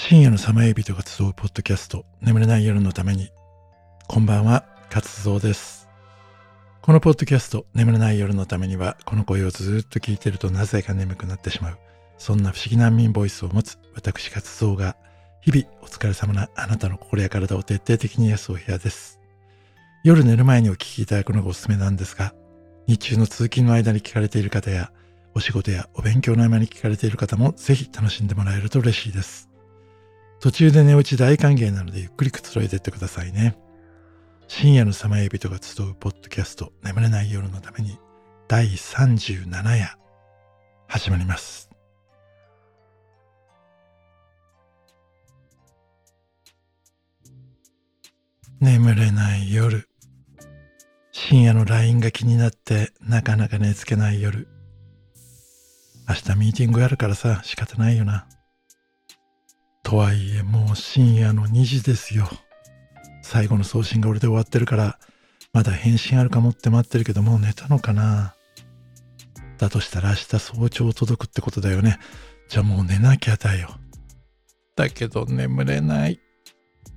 深夜のサマエビ人が集うポッドキャスト眠れない夜のために。こんばんは活動です。このポッドキャスト眠れない夜のためにはこの声をずっと聞いてるとなぜか眠くなってしまう。そんな不思議難民ボイスを持つ私活動が日々お疲れ様なあなたの心や体を徹底的に癒すお部屋です。夜寝る前にお聞きいただくのがおすすめなんですが日中の通勤の間に聞かれている方やお仕事やお勉強の合間に聞かれている方もぜひ楽しんでもらえると嬉しいです。途中で寝落ち大歓迎なのでゆっくりくつろいでってくださいね。深夜のさまよ人が集うポッドキャスト眠れない夜のために第37夜始まります。眠れない夜。深夜の LINE が気になってなかなか寝つけない夜。明日ミーティングあるからさ、仕方ないよな。とはいえもう深夜の2時ですよ。最後の送信が俺で終わってるから、まだ返信あるかもって待ってるけどもう寝たのかな。だとしたら明日早朝届くってことだよね。じゃあもう寝なきゃだよ。だけど眠れない。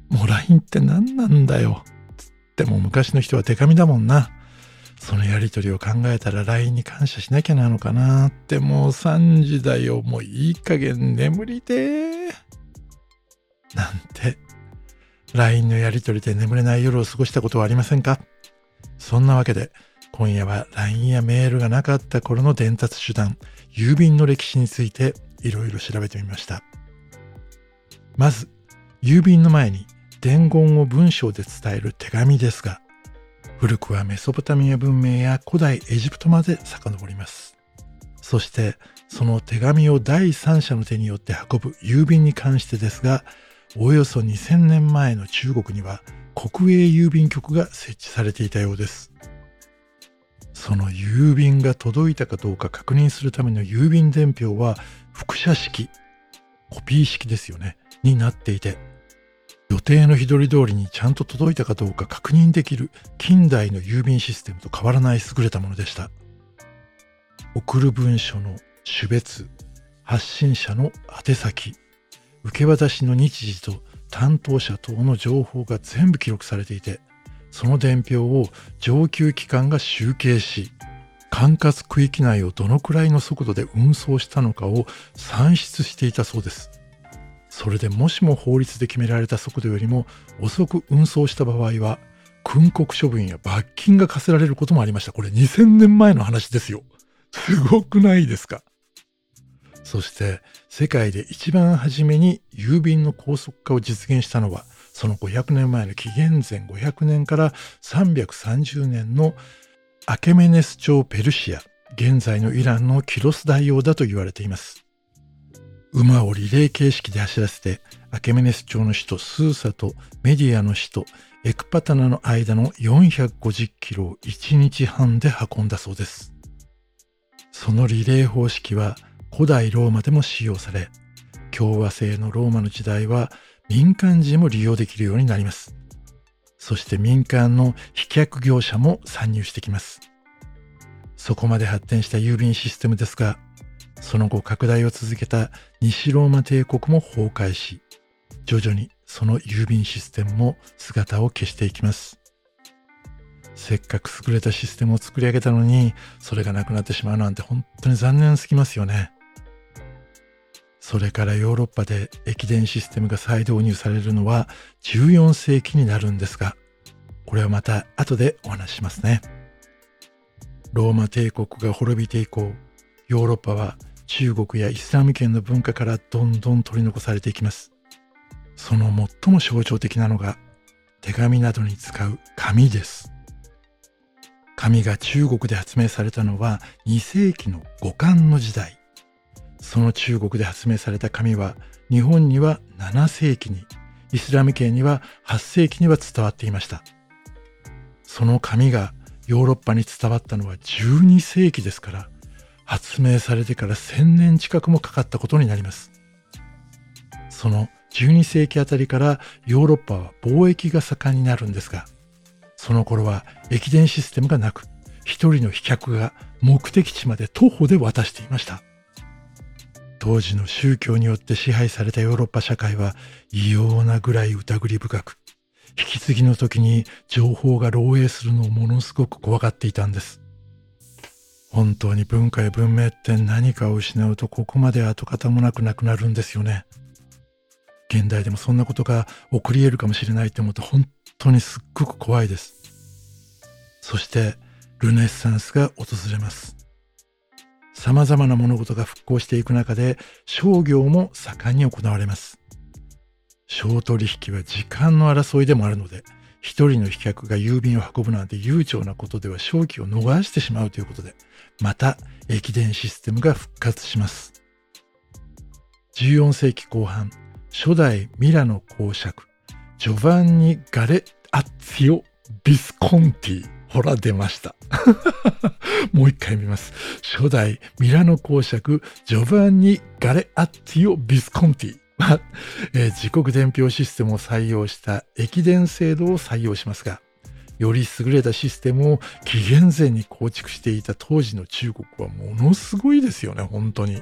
もう LINE って何なんだよ。つっても昔の人は手紙だもんな。そのやりとりを考えたら LINE に感謝しなきゃなのかなってもう3時だよ。もういい加減眠りでなんて LINE のやりとりで眠れない夜を過ごしたことはありませんか？そんなわけで今夜は LINE やメールがなかった頃の伝達手段、郵便の歴史についていろいろ調べてみました。まず、郵便の前に伝言を文章で伝える手紙ですが、古くはメソポタミア文明や古代エジプトまで遡ります。そしてその手紙を第三者の手によって運ぶ郵便に関してですが、およそ2000年前の中国には国営郵便局が設置されていたようです。その郵便が届いたかどうか確認するための郵便伝票は複写式、コピー式ですよね、になっていて、予定の日取り通りにちゃんと届いたかどうか確認できる近代の郵便システムと変わらない優れたものでした。送る文書の種別、発信者の宛先、受け渡しの日時と担当者等の情報が全部記録されていて、その伝票を上級機関が集計し、管轄区域内をどのくらいの速度で運送したのかを算出していたそうです。それでもしも法律で決められた速度よりも遅く運送した場合は、訓告処分や罰金が課せられることもありました。これ2000年前の話ですよ。すごくないですか？そして世界で一番初めに郵便の高速化を実現したのはその500年前の紀元前500年から330年のアケメネス朝ペルシア現在のイランのキロス大王だと言われています馬をリレー形式で走らせてアケメネス朝の首都スーサとメディアの首都エクパタナの間の450キロを1日半で運んだそうです。そのリレー方式は古代ローマでも使用され、共和制のローマの時代は民間人も利用できるようになります。そして民間の飛脚業者も参入してきます。そこまで発展した郵便システムですが、その後拡大を続けた西ローマ帝国も崩壊し、徐々にその郵便システムも姿を消していきます。せっかく優れたシステムを作り上げたのに、それがなくなってしまうなんて本当に残念すぎますよね。それからヨーロッパで駅伝システムが再導入されるのは14世紀になるんですが、これはまた後でお話しますね。ローマ帝国が滅びて以降、ヨーロッパは中国やイスラム圏の文化からどんどん取り残されていきます。その最も象徴的なのが手紙などに使う紙です。紙が中国で発明されたのは2世紀の五漢の時代。その中国で発明された紙は日本には7世紀に、イスラム圏には8世紀には伝わっていました。その紙がヨーロッパに伝わったのは12世紀ですから、発明されてから1000年近くもかかったことになります。その12世紀あたりからヨーロッパは貿易が盛んになるんですが、その頃は駅伝システムがなく、一人の飛脚が目的地まで徒歩で渡していました。当時の宗教によって支配されたヨーロッパ社会は異様なぐらい疑り深く引き継ぎの時に情報が漏洩するのをものすごく怖がっていたんです。本当に文化や文明って何かを失うとここまで跡形もなくなくなるんですよね。現代でもそんなことが起こり得るかもしれないって思うと本当にすっごく怖いです。そしてルネッサンスが訪れます。様々な物事が復興していく中で商業も盛んに行われます。商取引は時間の争いでもあるので一人の飛脚が郵便を運ぶなんて悠長なことでは正気を逃してしまうということでまた駅伝システムが復活します。14世紀後半初代ミラノ公爵ジョバンニ・ガレアッツィオ・ビスコンティ。ほら出ました。もう一回見ます。初代ミラノ公爵ジョバンニ・ガレアッツィオ・ビスコンティ。は、えー、時刻伝票システムを採用した駅伝制度を採用しますがより優れたシステムを紀元前に構築していた当時の中国はものすごいですよね本当に。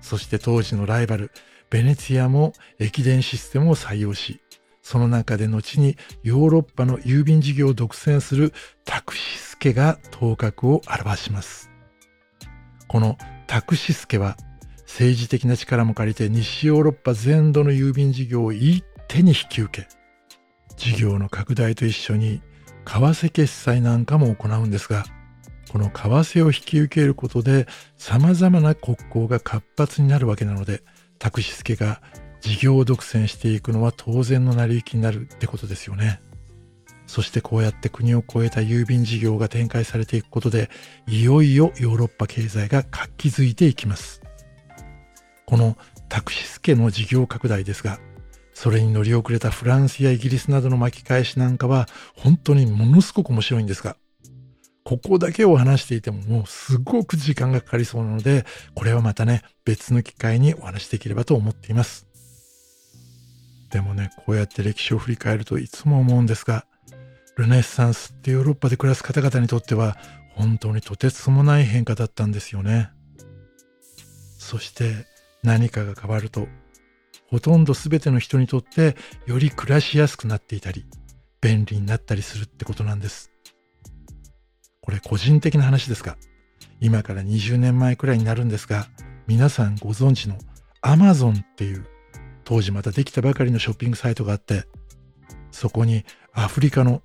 そして当時のライバルベネツィアも駅伝システムを採用し、その中で後にヨーロッパの郵便事業を独占するタクシスケが頭角を表します。このタクシスケは政治的な力も借りて西ヨーロッパ全土の郵便事業を一手に引き受け、事業の拡大と一緒に為替決済なんかも行うんですが、この為替を引き受けることで様々な国交が活発になるわけなので、託し付けが事業独占していくのは当然の成り行きになるってことですよね。そしてこうやって国を越えた郵便事業が展開されていくことで、いよいよヨーロッパ経済が活気づいていきます。このタクシスケの事業拡大ですが、それに乗り遅れたフランスやイギリスなどの巻き返しなんかは本当にものすごく面白いんですが、ここだけを話していてももうすごく時間がかかりそうなので、これはまたね、別の機会にお話しできればと思っています。でもね、こうやって歴史を振り返るといつも思うんですが、ルネッサンスってヨーロッパで暮らす方々にとっては本当にとてつもない変化だったんですよね。そして何かが変わると、ほとんど全ての人にとってより暮らしやすくなっていたり、便利になったりするってことなんです。これ個人的な話ですが、今から20年前くらいになるんですが、皆さんご存知の Amazon っていう当時またできたばかりのショッピングサイトがあって、そこにアフリカの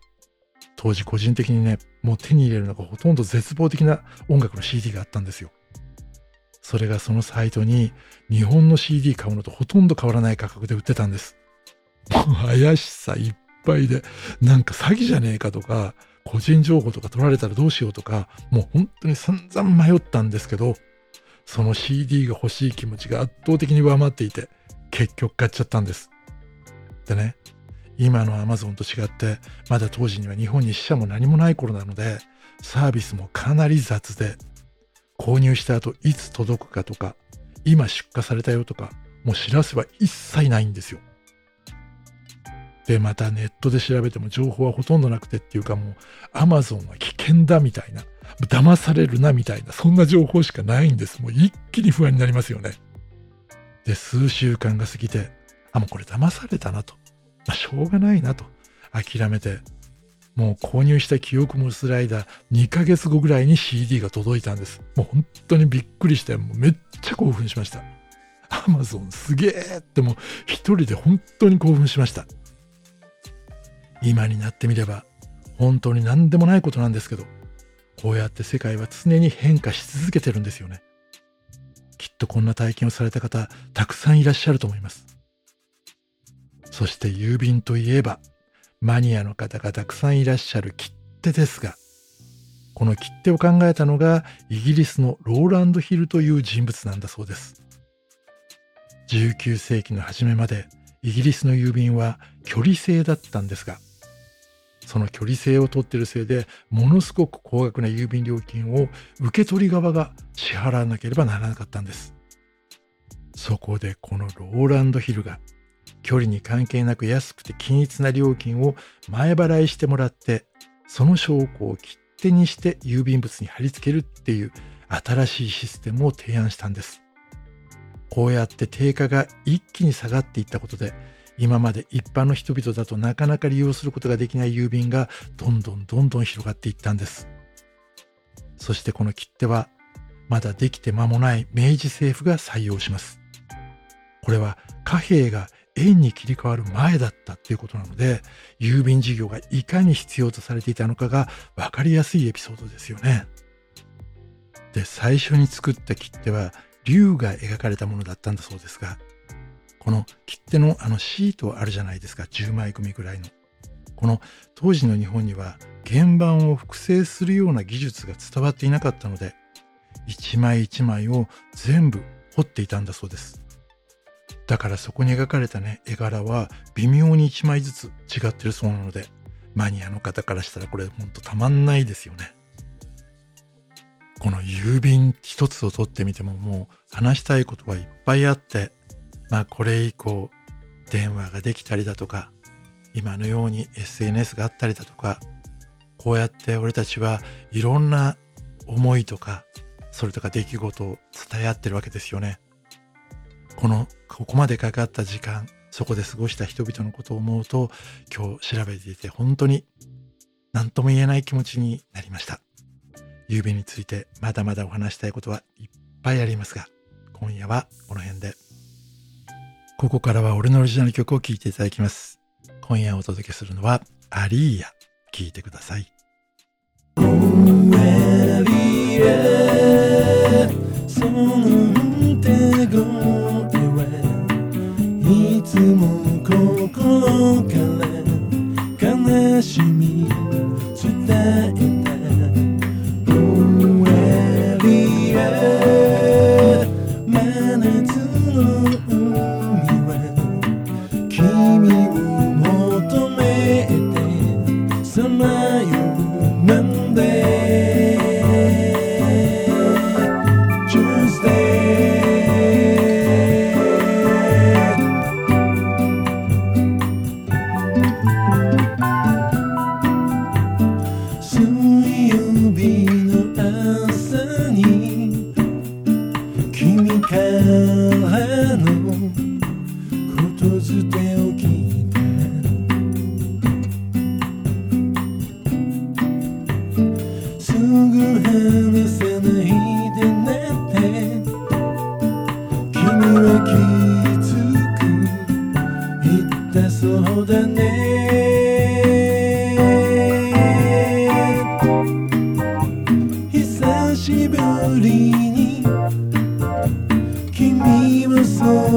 当時個人的にね、もう手に入れるのがほとんど絶望的な音楽の CD があったんですよ。それがそのサイトに日本の CD 買うのとほとんど変わらない価格で売ってたんですもう。怪しさいっぱいで、なんか詐欺じゃねえかとか、個人情報とか取られたらどうしようとか、もう本当に散々迷ったんですけど、その CD が欲しい気持ちが圧倒的に上回っていて、結局買っちゃったんです。でね、今の Amazon と違って、まだ当時には日本に死者も何もない頃なので、サービスもかなり雑で、購入した後いつ届くかとか、今出荷されたよとか、もう知らせは一切ないんですよ。で、またネットで調べても情報はほとんどなくてっていうかもう、アマゾンは危険だみたいな、騙されるなみたいな、そんな情報しかないんです。もう一気に不安になりますよね。で、数週間が過ぎて、あ、もうこれ騙されたなと。まあ、しょうがないなと。諦めて、もう購入した記憶もスライダー2ヶ月後ぐらいに CD が届いたんです。もう本当にびっくりして、もうめっちゃ興奮しました。アマゾンすげえってもう一人で本当に興奮しました。今になってみれば本当に何でもないことなんですけど、こうやって世界は常に変化し続けてるんですよね。っとこんな体験をされた方、たくさんいらっしゃると思います。そして郵便といえば、マニアの方がたくさんいらっしゃる切手ですが、この切手を考えたのがイギリスのローランド・ヒルという人物なんだそうです。19世紀の初めまでイギリスの郵便は距離制だったんですが、その距離制を取ってるせいでものすごく高額な郵便料金を受け取り側が支払わなければならなかったんです。そこでこのローランドヒルが距離に関係なく安くて均一な料金を前払いしてもらってその証拠を切手にして郵便物に貼り付けるっていう新しいシステムを提案したんです。こうやって定価が一気に下がっていったことで今まで一般の人々だとなかなか利用することができない郵便がどんどんどんどん広がっていったんです。そしてこの切手はまだできて間もない明治政府が採用します。これは貨幣が円に切り替わる前だったということなので郵便事業がいかに必要とされていたのかが分かりやすいエピソードですよね。で最初に作った切手は竜が描かれたものだったんだそうですがこの切手のあのシートあるじゃないですか。10枚組ぐらいの。この当時の日本には原版を複製するような技術が伝わっていなかったので一枚一枚を全部彫っていたんだそうです。だからそこに描かれたね絵柄は微妙に一枚ずつ違ってるそうなのでマニアの方からしたらこれほんとたまんないですよね。この郵便一つを取ってみてももう話したいことはいっぱいあってまあこれ以降電話ができたりだとか今のように SNS があったりだとかこうやって俺たちはいろんな思いとかそれとか出来事を伝え合ってるわけですよね。このここまでかかった時間そこで過ごした人々のことを思うと今日調べていて本当に何とも言えない気持ちになりました。郵便についてまだまだお話したいことはいっぱいありますが今夜はこの辺で。ここからは俺のオリジナル曲を聴いていただきます。今夜お届けするのはアリーヤ。聴いてください。いつも心から悲しみ伝え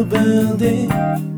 building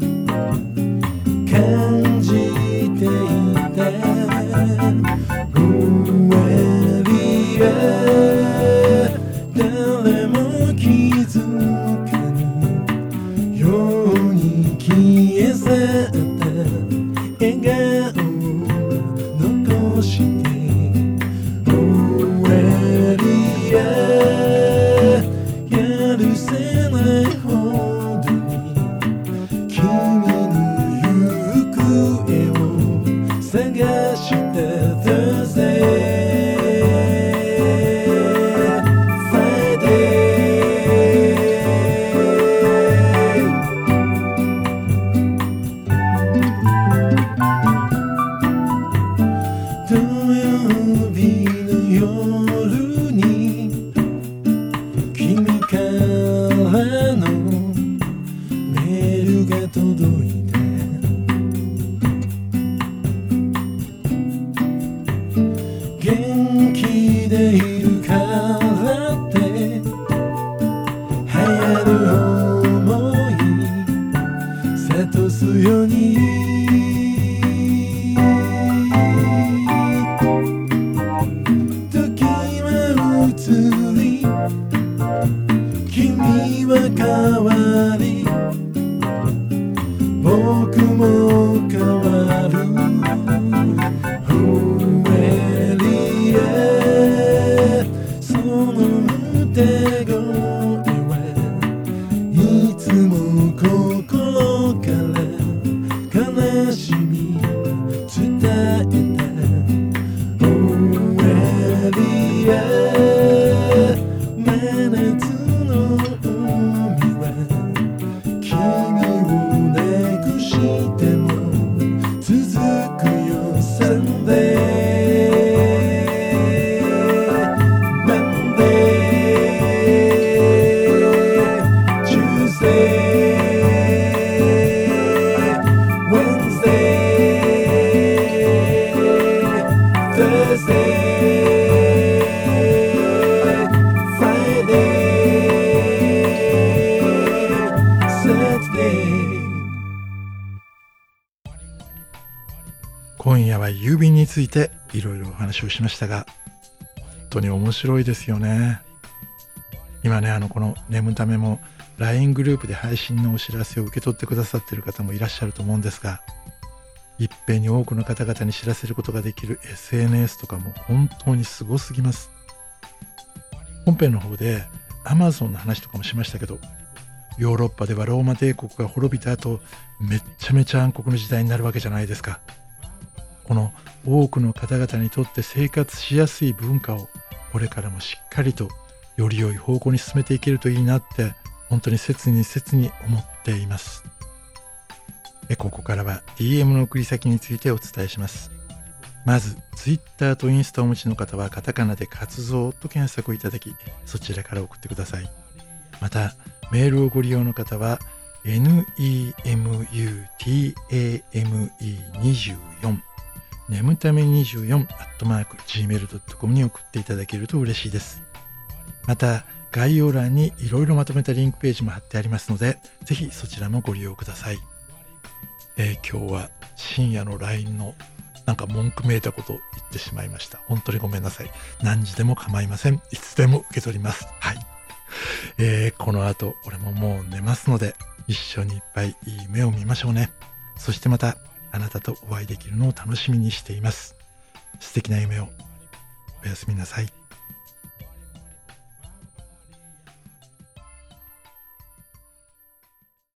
there. ついていろいろお話をしましたが本当に面白いですよね。今ねあのこの眠ためも LINE グループで配信のお知らせを受け取ってくださってる方もいらっしゃると思うんですがいっぺんに多くの方々に知らせることができる SNS とかも本当にすごすぎます。本編の方で Amazon の話とかもしましたけどヨーロッパではローマ帝国が滅びた後めっちゃめちゃ暗黒の時代になるわけじゃないですか。この多くの方々にとって生活しやすい文化をこれからもしっかりとより良い方向に進めていけるといいなって本当に切に切に思っています。ここからは DM の送り先についてお伝えします。まず Twitter とインスタをお持ちの方はカタカナで活動と検索いただきそちらから送ってください。またメールをご利用の方は nemutame24 眠ため24アットマーク gmail.com に送っていただけると嬉しいです。また、概要欄にいろいろまとめたリンクページも貼ってありますので、ぜひそちらもご利用ください。えー、今日は深夜の LINE のなんか文句めいたこと言ってしまいました。本当にごめんなさい。何時でも構いません。いつでも受け取ります。はい。えー、この後、俺ももう寝ますので、一緒にいっぱいいい夢を見ましょうね。そしてまた、あなたとお会いできるのを楽しみにしています。素敵な夢を。おやすみなさい。